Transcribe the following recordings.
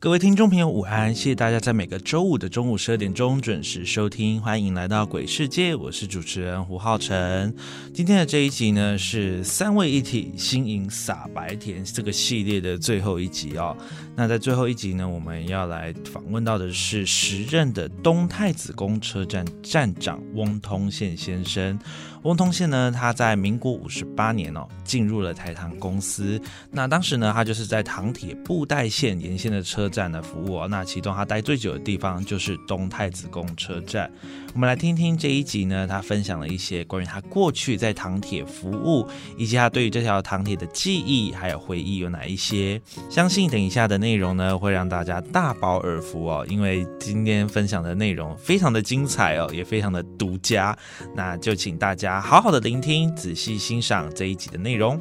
各位听众朋友，午安！谢谢大家在每个周五的中午十二点钟准时收听，欢迎来到鬼世界，我是主持人胡浩辰。今天的这一集呢，是三位一体新颖撒白甜这个系列的最后一集哦。那在最后一集呢，我们要来访问到的是时任的东太子宫车站站长翁通宪先生。翁通宪呢，他在民国五十八年哦，进入了台糖公司。那当时呢，他就是在糖铁布袋线沿线的车站的服务哦。那其中他待最久的地方就是东太子宫车站。我们来听听这一集呢，他分享了一些关于他过去在糖铁服务，以及他对于这条糖铁的记忆还有回忆有哪一些。相信等一下的内容呢，会让大家大饱耳福哦，因为今天分享的内容非常的精彩哦，也非常的独家。那就请大家。好好的聆听，仔细欣赏这一集的内容。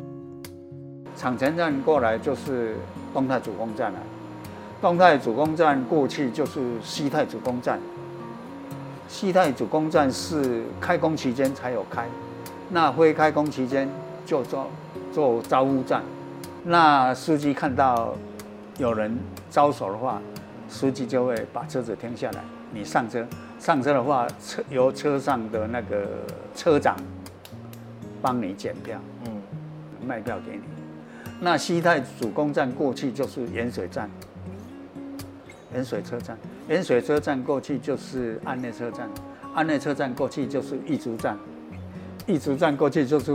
场前站过来就是东太主攻站了，东太主攻站过去就是西太主攻站。西太主攻站是开工期间才有开，那非开工期间就做做招呼站。那司机看到有人招手的话，司机就会把车子停下来，你上车。上车的话，车由车上的那个车长帮你检票，嗯，卖票给你。那西太主攻站过去就是盐水站，盐水车站，盐水车站过去就是安内车站，安内车站过去就是义竹站，义竹站过去就是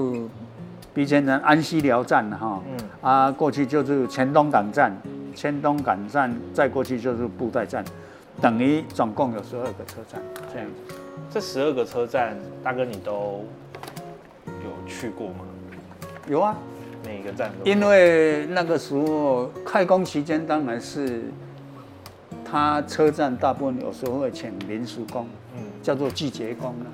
鼻前人安溪寮站哈，嗯，啊，过去就是前东港站，前东港站再过去就是布袋站。等于总共有十二个车站，这样子。这十二个车站，大哥你都有去过吗？有啊，每一个站都。因为那个时候开工期间，当然是他车站大部分有时候会请临时工，嗯，叫做季节工了。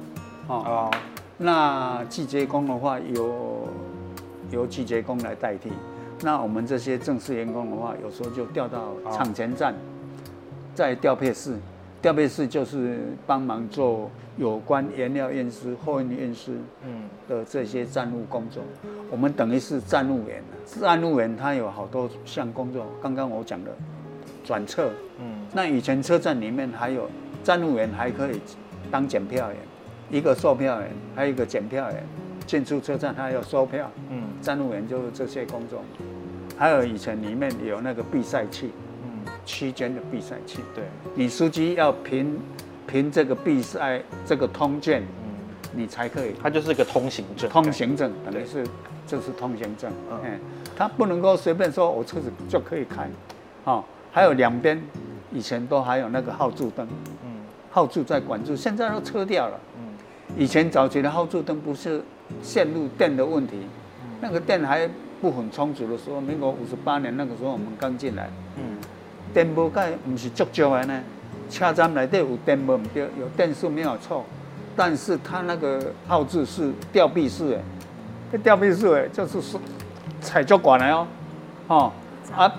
哦，那季节工的话，由由季节工来代替。那我们这些正式员工的话，有时候就调到厂前站。在调配室，调配室就是帮忙做有关原料验尸、货运验尸嗯的这些站务工作。我们等于是站务员站务员他有好多项工作。刚刚我讲的转测，嗯，那以前车站里面还有站务员还可以当检票员，一个售票员，还有一个检票员。进出车站他要收票，嗯，站务员就是这些工作。还有以前里面有那个闭赛器。区间的闭赛期，对，你司机要凭凭这个闭赛这个通券，嗯，你才可以。它就是个通行证，通行证等于是就是通行证，嗯，它不能够随便说我车子就可以开，哦，还有两边以前都还有那个号柱灯，嗯，号柱在管住，现在都撤掉了，嗯，以前早期的号柱灯不是线路电的问题，那个电还不很充足的时候，民国五十八年那个时候我们刚进来，嗯。电无盖不是足足的呢，车站内底有电无唔对，有电是没有错，但是它那个号志是吊臂式的，这吊臂式的就是是踩足管的哦，哦，啊，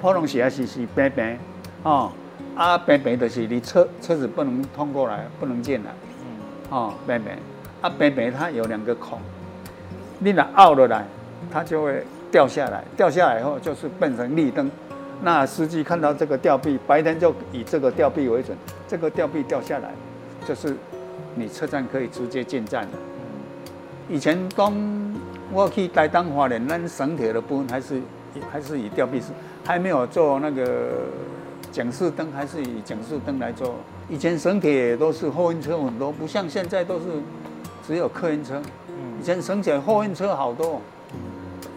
普通时还是是平平，哦，啊平平就是你车车子不能通过来，不能进来，嗯，哦平平，啊平平它有两个孔，你若凹落来，它就会掉下来，掉下来以后就是变成绿灯。那司机看到这个吊臂，白天就以这个吊臂为准，这个吊臂掉下来，就是你车站可以直接进站的。以前当我去台当华联，那省铁的部分还是还是以吊臂式，还没有做那个警示灯还是以警示灯来做。以前省铁都是货运车很多，不像现在都是只有客运车。以前省铁货运车好多，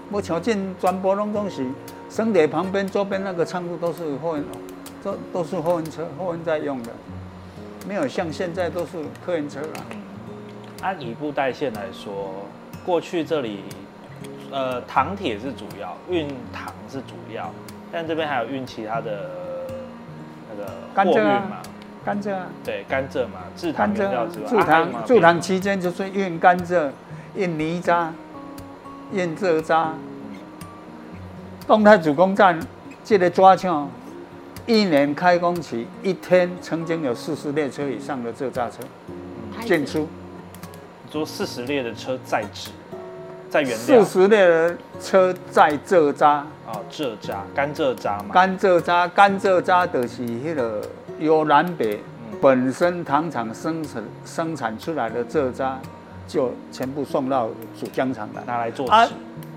我瞧见全部拢东西，省铁旁边周边那个仓库都是货运，都都是货运车，货运在用的，没有像现在都是客运车了。按以布袋线来说，过去这里，呃，糖铁是主要，运糖是主要，但这边还有运其他的那个货运嘛，甘蔗啊，对，甘蔗嘛，制糖甘蔗原料之外，驻啊还有没有糖驻糖期间就是运甘蔗、运泥渣、运蔗渣。动态主攻站这个抓枪，一年开工期一天曾经有四十列车以上的蔗渣车进出，做四十列的车在纸，在原四十列的车载蔗渣、啊，蔗渣、甘蔗渣嘛，甘蔗渣、甘蔗渣就是迄个由南北本身糖厂生产生产出来的蔗渣，就全部送到主浆厂来。拿来做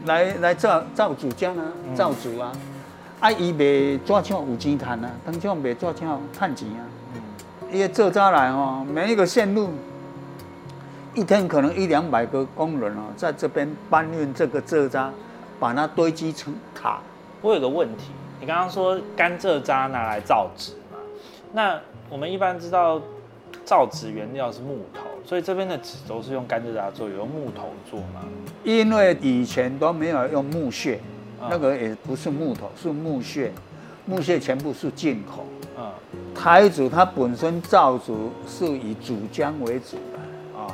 来来造造主浆啊，造主啊，啊伊卖怎抢有钱赚啊，当抢卖怎抢赚钱啊。伊个蔗渣来哦，每一个线路一天可能一两百个工人哦，在这边搬运这个蔗渣，把它堆积成塔。我有个问题，你刚刚说甘蔗渣拿来造纸嘛？那我们一般知道造纸原料是木头，所以这边的纸都是用甘蔗渣做，有用木头做吗？因为以前都没有用木屑，啊那个也不是木头，是木屑，木屑全部是进口。嗯，台主它本身造主是以主浆为主的。哦，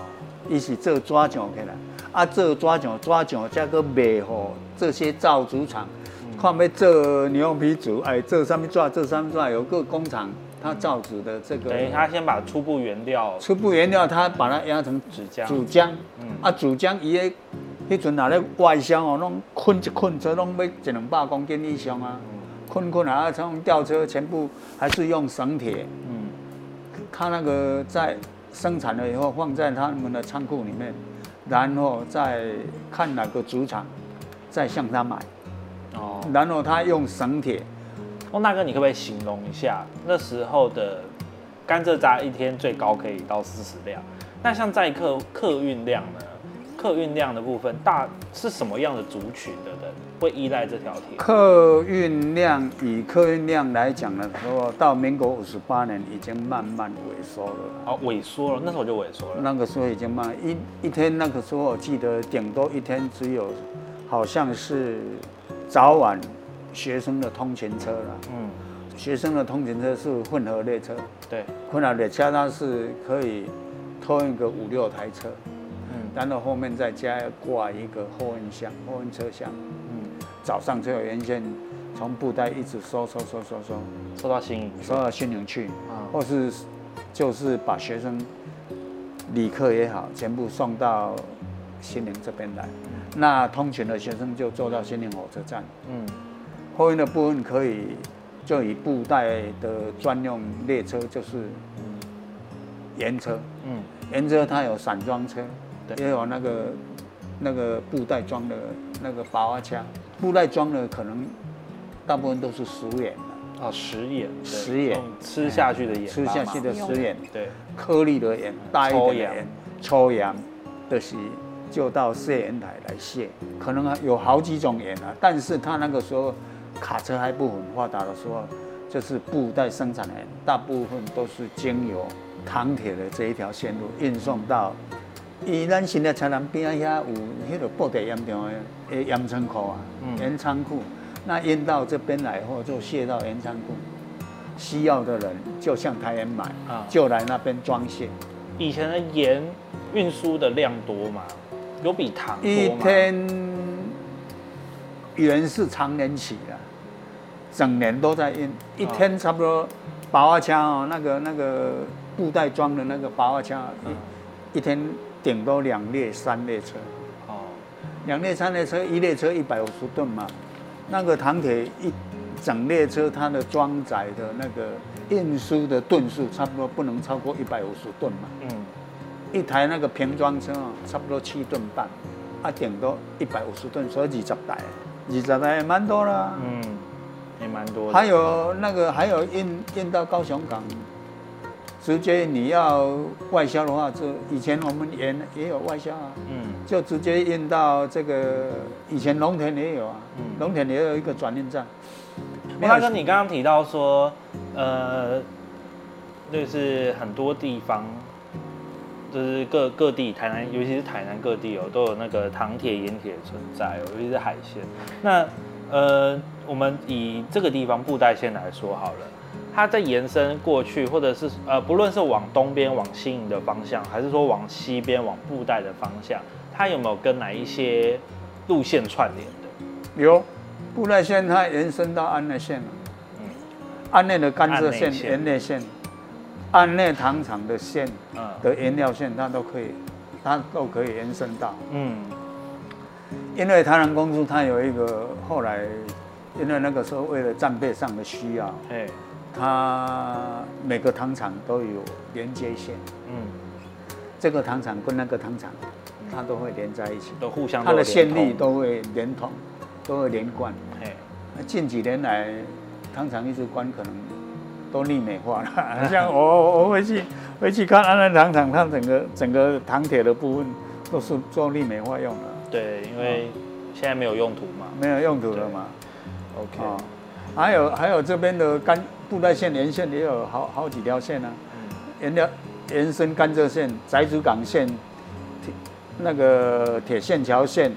伊是做纸浆起来，啊做纸浆，纸浆再个卖给这些造纸厂，看要做牛皮纸，哎做什么纸，做什么纸，有个工厂，它造纸的这个等于他先把初步原料初步原料，他把它压成纸浆，纸浆，嗯啊纸浆伊个迄阵若咧外销哦，拢捆一捆车拢要一两百公斤以上啊，捆捆啊，从吊车全部还是用绳铁。嗯，他那个在生产了以后放在他们的仓库里面，然后再看哪个主厂，再向他买，哦，然后他用绳铁，翁大哥，你可不可以形容一下那时候的甘蔗渣一天最高可以到四十辆？那像载客客运量呢？客运量的部分大是什么样的族群的人会依赖这条铁？客运量以客运量来讲的时候，到民国五十八年已经慢慢萎缩了。哦，萎缩了，那时候就萎缩了。那个时候已经慢一一天，那个时候我记得顶多一天只有，好像是早晚学生的通勤车了。嗯，学生的通勤车是混合列车，对，混合列车它是可以拖一个五六台车，嗯。然后后面再加挂一个货运箱、货运车厢。嗯，早上就有沿线从布袋一直收收收收收。收到新营收到新营去，啊，或是就是把学生旅客也好，全部送到新营这边来。那通勤的学生就坐到新营火车站。嗯货运的部分可以就以布袋的专用列车，就是盐车。嗯，盐车它有散装车，也有那个那个布袋装的那个拔花枪。布袋装的可能大部分都是食盐的，啊，食盐，食盐。吃下去的盐，吃下去的食盐，对，颗粒的盐，大一点的抽盐，抽盐的是就到卸盐台来卸，可能有好几种盐啊，但是他那个时候卡车还不很发达的时候，就是布袋生产的盐，大部分都是经由糖铁的这一条线路运送到。伊咱新的车南边遐有迄个布袋盐场的的盐仓库啊，嗯盐仓库，那运到这边来后就卸到盐仓库，需要的人就向台盐买，啊就来那边装卸。以前的盐运输的量多吗？有比糖一多吗？天原是常年起的，整年都在运，一天差不多拔花枪哦，那个那个布袋装的那个拔花枪，嗯。一一天顶多两列三列车，哦，两列三列车，一列车一百五十吨嘛，那个唐铁一整列车它的装载的那个运输的吨数差不多不能超过一百五十吨嘛。嗯，一台那个平装车啊，差不多七吨半，啊，顶多一百五十吨，所以二十台，二十台也蛮多啦。嗯，也蛮多的。还有那个还有运运到高雄港，直接你要外销的话，就以前我们也也有外销啊，嗯就直接运到这个以前农田也有啊，嗯农田也有一个转运站。莫大哥，你刚刚提到说，呃，就是很多地方，就是各各地台南，尤其是台南各地哦，都有那个糖铁、盐铁的存在哦，尤其是海鲜。那呃，我们以这个地方布袋线来说好了，它在延伸过去，或者是呃，不论是往东边往新营的方向，还是说往西边往布袋的方向，它有没有跟哪一些路线串联的？有布袋线，它延伸到安内线了。嗯安内的甘蔗线、盐内线、安内糖厂的线嗯。的原料线，它都可以，它都可以延伸到。嗯。因为台南公司它有一个后来，因为那个时候为了战备上的需要，嘿。它每个糖厂都有连接线，嗯。这个糖厂跟那个糖厂，它都会连在一起，都互相它的线力力都会连通，都会连贯。近几年来，糖厂一直关，可能都立美化了。像我我我回去回去看安南糖厂，它整个整个糖铁的部分都是做立美化用的，对，因为现在没有用途嘛。没有用途了嘛。OK，哦，还有还有这边的甘布袋线沿线也有好好几条线啊，嗯沿条延伸甘蔗线、宅子港线、铁那个铁线桥线，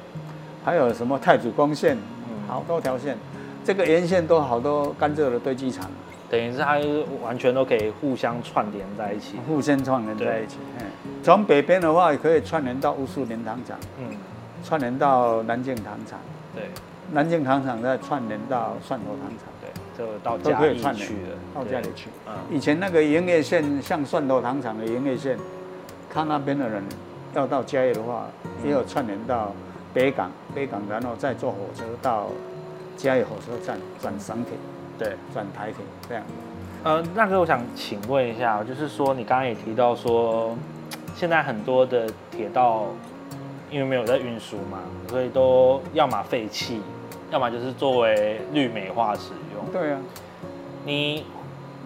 还有什么太子宫线，嗯好多条线。这个沿线都好多甘蔗的堆积场，等于是它就是完全都可以互相串联在一起。互相串联在一起。嗯，从北边的话，也可以串联到乌苏林糖厂，嗯，串联到南靖糖厂，对。南靖糖厂再串联到蒜头糖厂，对，就到都嘉义可以串联去了，到家里去。嗯。以前那个营业线，像蒜头糖厂的营业线，他那边的人要到嘉义的话，也有串联到北港，北港然后再坐火车到嘉义火车站转省铁，对。转台铁这样。呃，那个我想请问一下，就是说你刚刚也提到说，现在很多的铁道因为没有在运输嘛，所以都要么废弃，要么就是作为绿美化使用。对啊，你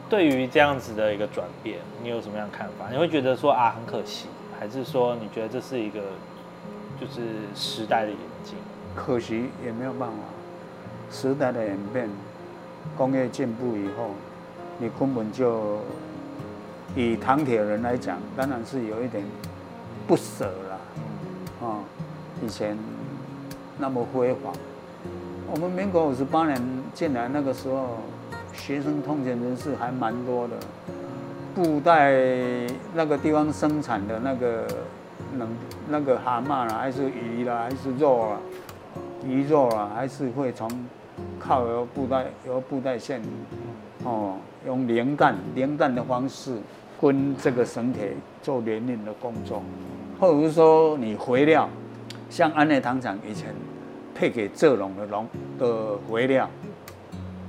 对于这样子的一个转变，你有什么样的看法？你会觉得说啊很可惜，还是说你觉得这是一个就是时代的演进？可惜也没有办法。时代的演变，工业进步以后，你根本就以唐铁人来讲，当然是有一点不舍啦。嗯啊、以前那么辉煌。我们民国五十八年进来那个时候，学生通勤人士还蛮多的，布袋那个地方生产的那个能那个蛤蟆啦，还是鱼啦，还是肉啦，鱼肉啦，还是会从靠由布袋由布袋线哦，用连干连干的方式跟这个绳铁做连运的工作，或者是说你回料，像安内糖厂以前配给蔗农的农的肥料，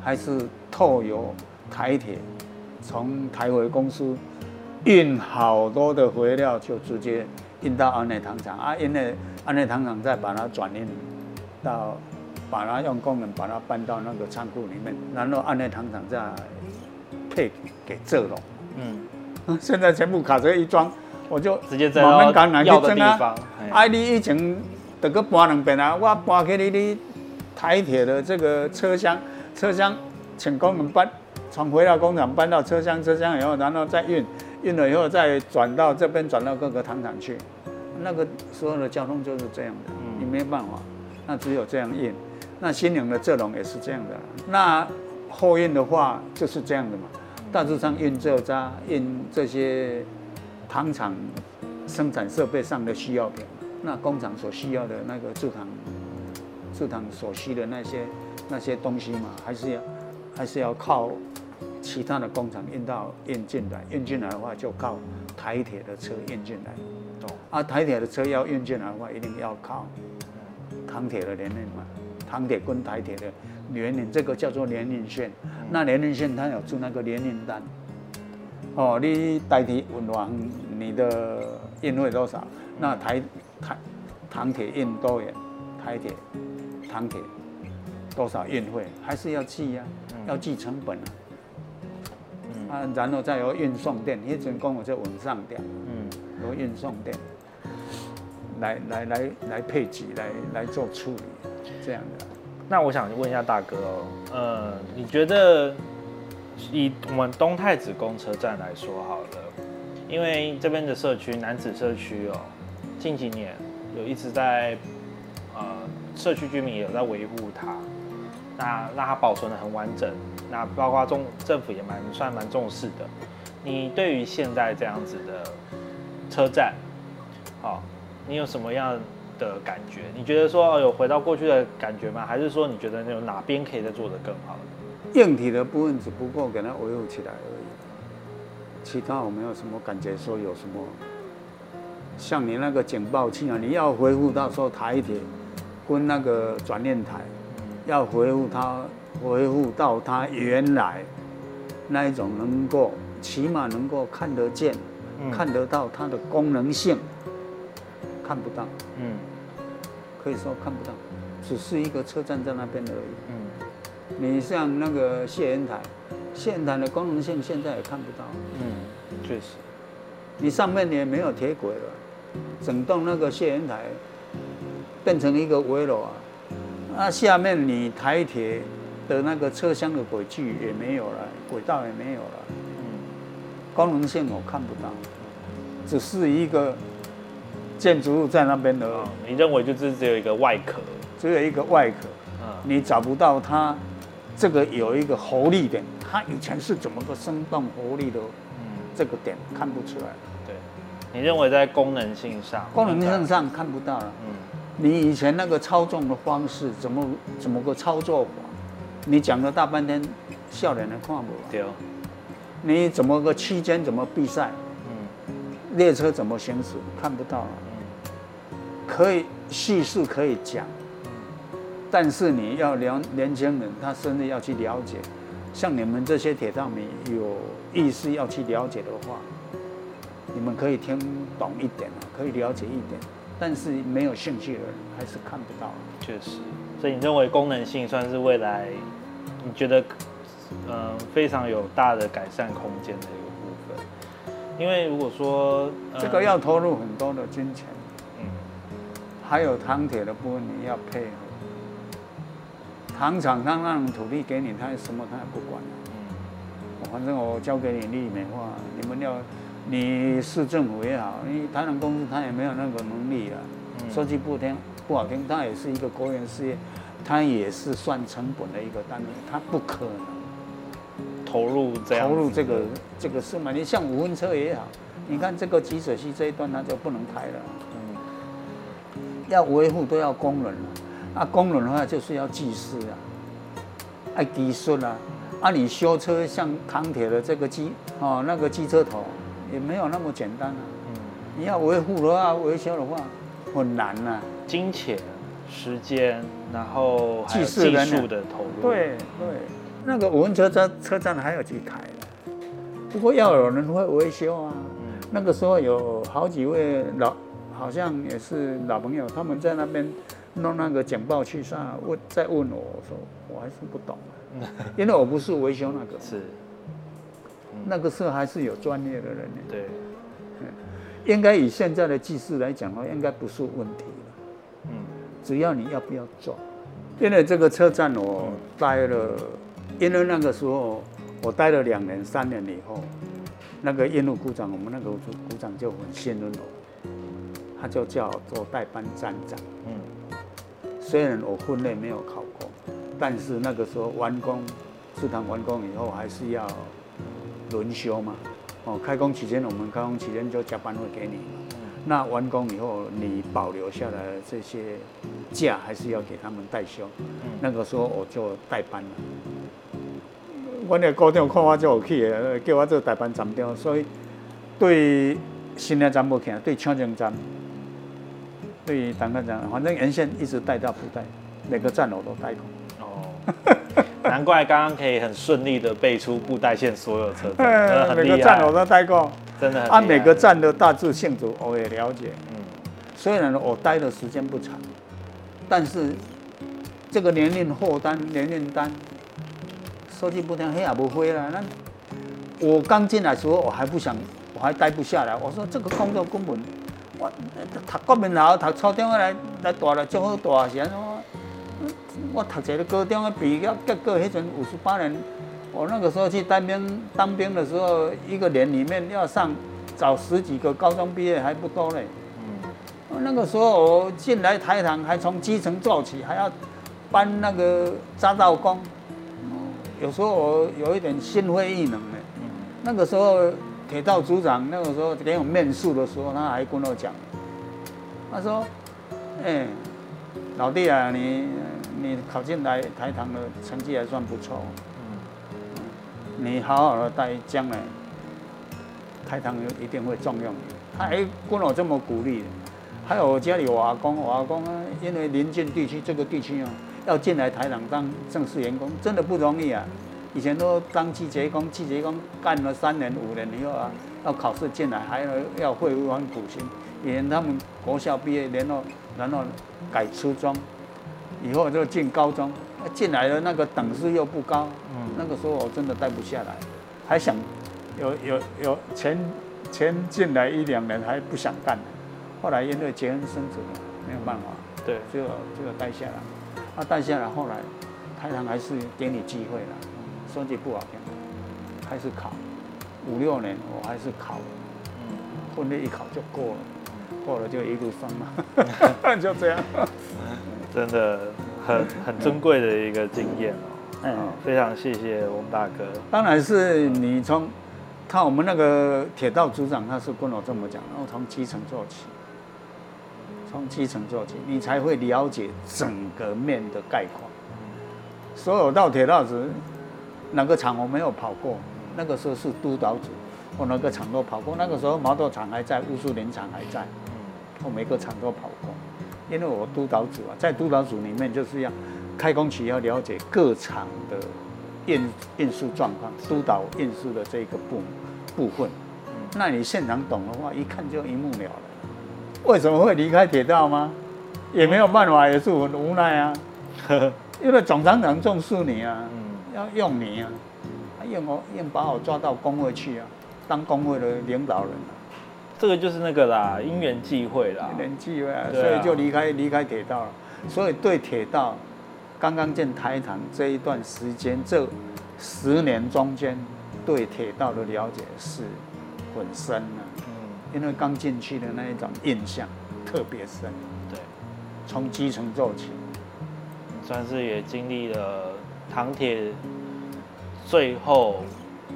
还是透由台铁从台回公司运好多的肥料，就直接运到安内糖厂。啊，因为安内糖厂再把它转运到，把它用工人把它搬到那个仓库里面，然后按那糖厂再配给蔗农。嗯，现在全部卡车一装，我就直接在慢慢赶来去要的。地方。嘿啊，你以前得个搬两遍啊，我搬去你你台铁的这个车厢，车厢请工人搬，从回到工厂搬到车厢，车厢以后，然后再运，运了以后再转到这边，转到各个糖厂去。那个时候的交通就是这样的，嗯你没办法，那只有这样运。那新娘的蔗农也是这样的，那后运的话就是这样的嘛。大致上运蔗渣、运这些糖厂生产设备上的需要品，那工厂所需要的那个制糖、制糖所需的那些那些东西嘛，还是要还是要靠其他的工厂运到运进来，运进来的话就靠台铁的车运进来。懂啊，台铁的车要运进来的话，一定要靠钢铁的联运嘛，糖铁跟台铁的联运，这个叫做联运线。那联运线它有出那个联运单，哦，你代替运完你的运费多少？那台台糖铁运多远？台铁糖铁多少运费？还是要记呀、嗯要记成本啊。啊，然后再由运送店，一整工我就稳上店，嗯，由运送店来来来来配给，来来做处理，这样的。那我想问一下大哥哦，呃，你觉得以我们东太子公车站来说好了，因为这边的社区南子社区哦，近几年有一直在呃社区居民也有在维护它，那让它保存的很完整。那包括中政府也蛮算蛮重视的。你对于现在这样子的车站，好，你有什么样的感觉？你觉得说有回到过去的感觉吗？还是说你觉得有哪边可以再做得更好？硬体的部分只不过给它维护起来而已，其他我没有什么感觉说有什么。像你那个警报器啊，你要恢复到说台铁跟那个转念台，要恢复它。恢复到它原来那一种能够起码能够看得见、看得到它的功能性，看不到，嗯，可以说看不到，只是一个车站在那边而已。嗯，你像那个谢恩台，谢恩台的功能性现在也看不到。嗯，确实，你上面也没有铁轨了，整栋那个谢恩台变成一个围楼啊，那下面你台铁。的那个车厢的轨距也没有了，轨道也没有了，嗯，功能性我看不到，只是一个建筑物在那边的。你认为就是只有一个外壳，只有一个外壳，嗯，你找不到它这个有一个活力点，它以前是怎么个生动活力的，嗯，这个点看不出来。对，你认为在功能性上，功能性上看不到了，嗯，你以前那个操纵的方式怎么怎么个操作法？你讲了大半天，笑脸都看不完。对。你怎么个期间怎么闭塞？嗯。列车怎么行驶？看不到了。嗯。可以叙述可以讲，但是你要了年轻人，他甚至要去了解，像你们这些铁道迷有意识要去了解的话，你们可以听懂一点可以了解一点，但是没有兴趣的人还是看不到。确实。所以你认为功能性算是未来你觉得嗯非常有大的改善空间的一个部分？因为如果说这个要投入很多的金钱，嗯，还有糖铁的部分你要配合，糖厂他让土地给你，他什么他也不管，嗯，反正我交给你利美化，你们要你市政府也好，你台南公司他也没有那个能力啊，说句不听。不好听，它也是一个国营事业，它也是算成本的一个单位，它不可能投入这样投入这个这个事嘛。你像五分车也好，你看这个吉水溪这一段，它就不能开了。嗯，要维护都要工人啊，工人的话就是要技师啊，爱技术啊。啊，你修车像钢铁的这个机哦，那个机车头也没有那么简单啊。嗯，你要维护的话，维修的话很难呐。金钱、时间，然后技术的投入。对对，那个文车站车站还有几台不过要有人会维修啊。那个时候有好几位老，好像也是老朋友，他们在那边弄那个简报器上问，在问我，我说我还是不懂，因为我不是维修那个。是。那个时候还是有专业的人。对。应该以现在的技术来讲的话，应该不是问题。嗯只要你要不要做，因为这个车站我待了，因为那个时候我待了两年、三年以后，那个印度股长，我们那个股长就很信任我，他就叫做代班站长。嗯，虽然我分内没有考过，但是那个时候完工，食堂完工以后还是要轮休嘛。哦，开工期间我们开工期间就加班会给你。那完工以后，你保留下来的这些假还是要给他们代休。那个时候我就代班了。我那高中看我就有去的，叫我做代班站长，所以对新的站不看，对长江站，对单个站，反正沿线一直带到布袋，每个站我都带过。哦，难怪刚刚可以很顺利的背出布袋线所有车站，每个站我都带过。真的，按每个站的大致性质，我也了解。嗯，虽然我待的时间不长，但是这个年龄货单、年龄单说句不听，黑也不灰了。那我刚进来的时候，我还不想，我还待不下来。我说这个工作根本，我读国民校，读初中来来大了，正好大是安怎我读一个高中的毕业，结果迄阵五十八年，我那个时候去当兵，当兵的时候，一个连里面要上找十几个高中毕业还不多嘞。嗯。那个时候我进来台糖，还从基层做起，还要搬那个匝道工。有时候我有一点心灰意冷嘞。嗯。那个时候铁道组长那个时候给我面试的时候，他还跟我讲，他说：“哎，老弟啊，你。”你考进来台糖的成绩还算不错，嗯，你好好的待，将来台糖一定会重用你。他还跟我这么鼓励。还有我家里我阿公，我阿公啊，因为临近地区这个地区哦，要进来台糖当正式员工，真的不容易啊。以前都当季节工，季节工干了三年五年以后啊，要考试进来，还要要会五万苦心。以前他们国校毕业，然后然后改初中。以后就进高中，进来了那个等式又不高，嗯，那个时候我真的待不下来，还想有有有前前进来一两年还不想干，后来因为结婚生子了，没有办法，对，就就待下来，啊，待下来后来台糖还是给你机会了，说句不好听，还是考五六年我还是考，嗯，混了一考就过了，过了就一路升嘛，就这样。真的很很珍贵的一个经验哦，嗯，非常谢谢翁大哥。当然是你从看我们那个铁道组长，他是跟我这么讲，然后从基层做起，从基层做起，你才会了解整个面的概况。所有到铁道时，哪个厂我没有跑过？那个时候是督导组，我哪个厂都跑过。那个时候毛豆厂还在，乌苏林厂还在，我每个厂都跑过。因为我督导组啊，在督导组里面就是要开工期要了解各厂的运运输状况，督导运输的这个部部分。那你现场懂的话，一看就一目了然。为什么会离开铁道吗？也没有办法，也是很无奈啊。因为总厂长重视你啊，要用你啊，用我用把我抓到工会去啊，当工会的领导人啊。这个就是那个啦，因缘际会啦，因缘际会啊，所以就离开离开铁道了。所以对铁道刚刚进台糖这一段时间，这十年中间对铁道的了解是很深的。嗯，因为刚进去的那一种印象特别深。对，从基层做起，算是也经历了糖铁最后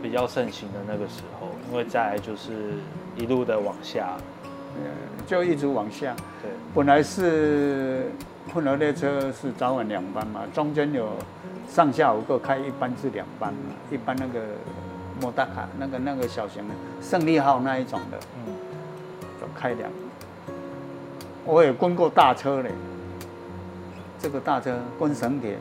比较盛行的那个时候，因为再来就是。一路的往下，呃，就一直往下。对，本来是混合列车是早晚两班嘛，中间有上下五个开一班至两班嘛，一般那个莫大卡那个那个小型的胜利号那一种的，嗯，就开两。我也跟过大车嘞，这个大车跟省铁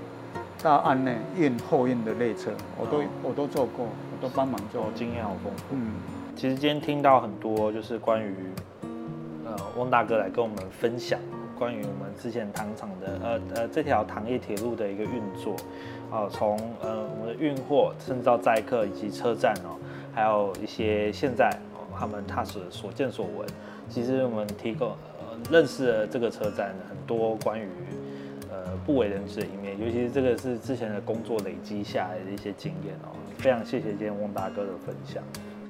到案内运货运的列车，我都我都做过，我都帮忙做，经验好丰富。嗯。其实今天听到很多，就是关于呃翁大哥来跟我们分享关于我们之前糖厂的呃呃这条糖业铁路的一个运作，啊从呃我们的运货，甚至到载客以及车站哦，还有一些现在他们他所所见所闻，其实我们提供呃认识了这个车站很多关于呃不为人知的一面，尤其是这个是之前的工作累积下来的一些经验哦，非常谢谢今天翁大哥的分享。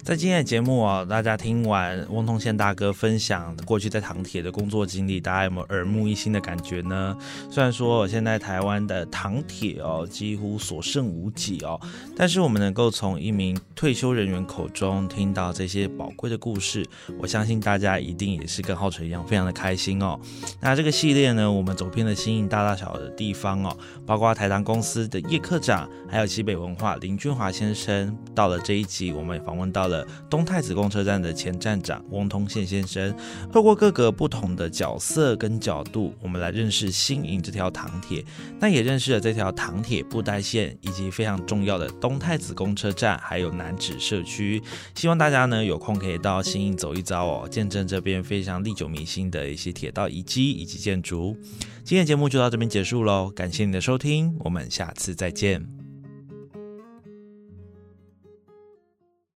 在今天的节目啊，大家听完翁通宪大哥分享过去在糖铁的工作经历，大家有没有耳目一新的感觉呢？虽然说现在台湾的糖铁哦几乎所剩无几哦，但是我们能够从一名退休人员口中听到这些宝贵的故事，我相信大家一定也是跟浩辰一样非常的开心哦。那这个系列呢，我们走遍了新营大大小小的地方哦，包括台糖公司的叶科长，还有西北文化林俊华先生。到了这一集，我们也访问到了了。东太子公车站的前站长翁通宪先生，透过各个不同的角色跟角度，我们来认识新营这条糖铁，那也认识了这条糖铁布袋线，以及非常重要的东太子公车站，还有南址社区。希望大家呢有空可以到新营走一遭哦，见证这边非常历久弥新的一些铁道遗迹以及建筑。今天节目就到这边结束喽，感谢你的收听，我们下次再见。